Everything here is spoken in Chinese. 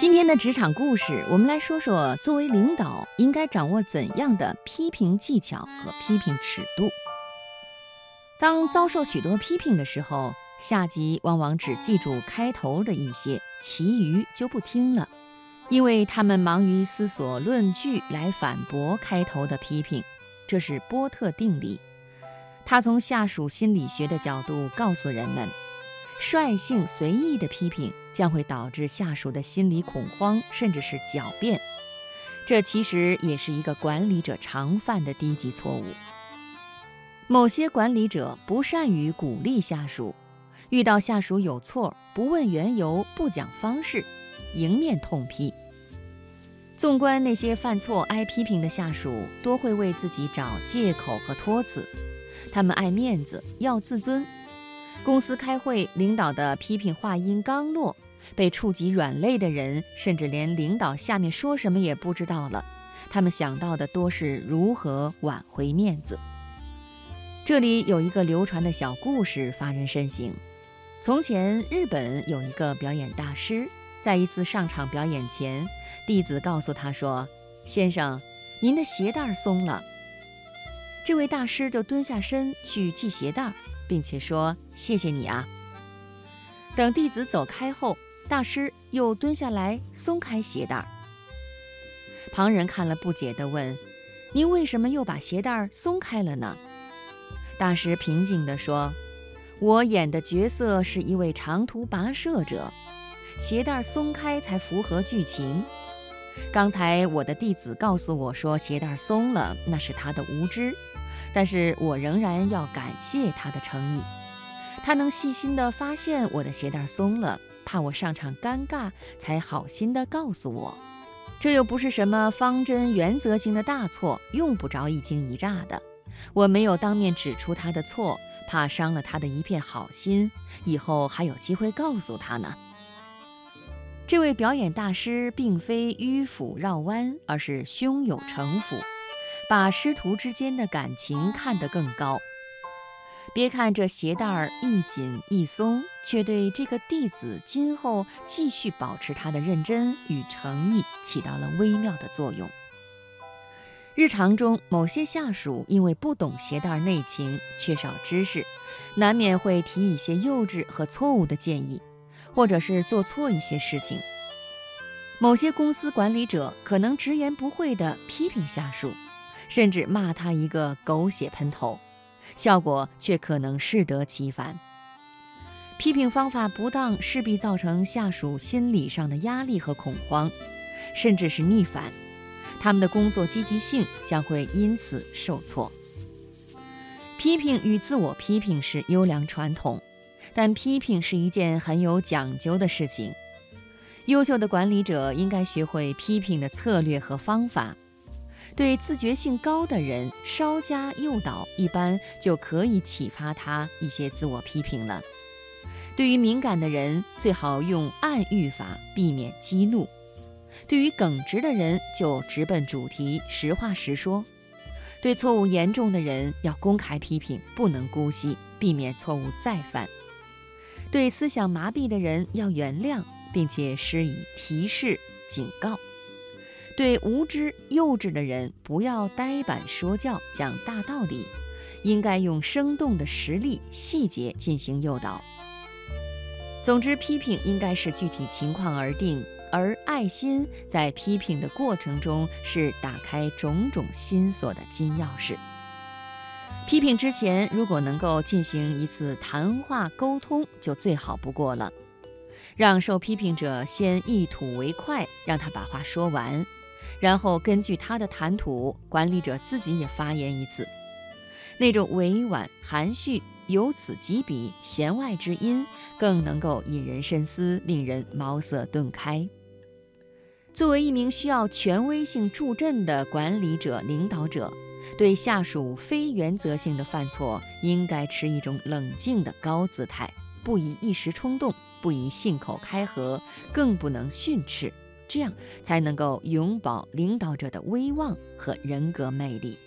今天的职场故事，我们来说说作为领导应该掌握怎样的批评技巧和批评尺度。当遭受许多批评的时候，下级往往只记住开头的一些，其余就不听了，因为他们忙于思索论据来反驳开头的批评。这是波特定理，他从下属心理学的角度告诉人们。率性随意的批评将会导致下属的心理恐慌，甚至是狡辩。这其实也是一个管理者常犯的低级错误。某些管理者不善于鼓励下属，遇到下属有错，不问缘由，不讲方式，迎面痛批。纵观那些犯错挨批评的下属，多会为自己找借口和托词，他们爱面子，要自尊。公司开会，领导的批评话音刚落，被触及软肋的人，甚至连领导下面说什么也不知道了。他们想到的多是如何挽回面子。这里有一个流传的小故事，发人深省。从前，日本有一个表演大师，在一次上场表演前，弟子告诉他说：“先生，您的鞋带松了。”这位大师就蹲下身去系鞋带。并且说：“谢谢你啊。”等弟子走开后，大师又蹲下来松开鞋带。旁人看了不解地问：“您为什么又把鞋带松开了呢？”大师平静地说：“我演的角色是一位长途跋涉者，鞋带松开才符合剧情。刚才我的弟子告诉我说鞋带松了，那是他的无知。”但是我仍然要感谢他的诚意，他能细心地发现我的鞋带松了，怕我上场尴尬，才好心地告诉我。这又不是什么方针原则性的大错，用不着一惊一乍的。我没有当面指出他的错，怕伤了他的一片好心，以后还有机会告诉他呢。这位表演大师并非迂腐绕弯，而是胸有成竹。把师徒之间的感情看得更高。别看这鞋带儿一紧一松，却对这个弟子今后继续保持他的认真与诚意起到了微妙的作用。日常中，某些下属因为不懂鞋带儿内情，缺少知识，难免会提一些幼稚和错误的建议，或者是做错一些事情。某些公司管理者可能直言不讳地批评下属。甚至骂他一个狗血喷头，效果却可能适得其反。批评方法不当，势必造成下属心理上的压力和恐慌，甚至是逆反，他们的工作积极性将会因此受挫。批评与自我批评是优良传统，但批评是一件很有讲究的事情。优秀的管理者应该学会批评的策略和方法。对自觉性高的人，稍加诱导，一般就可以启发他一些自我批评了。对于敏感的人，最好用暗喻法，避免激怒；对于耿直的人，就直奔主题，实话实说；对错误严重的人，要公开批评，不能姑息，避免错误再犯；对思想麻痹的人，要原谅，并且施以提示、警告。对无知幼稚的人，不要呆板说教、讲大道理，应该用生动的实例、细节进行诱导。总之，批评应该是具体情况而定，而爱心在批评的过程中是打开种种心锁的金钥匙。批评之前，如果能够进行一次谈话沟通，就最好不过了。让受批评者先一吐为快，让他把话说完。然后根据他的谈吐，管理者自己也发言一次，那种委婉含蓄、由此及彼、弦外之音，更能够引人深思，令人茅塞顿开。作为一名需要权威性助阵的管理者、领导者，对下属非原则性的犯错，应该持一种冷静的高姿态，不宜一时冲动，不宜信口开河，更不能训斥。这样才能够永葆领导者的威望和人格魅力。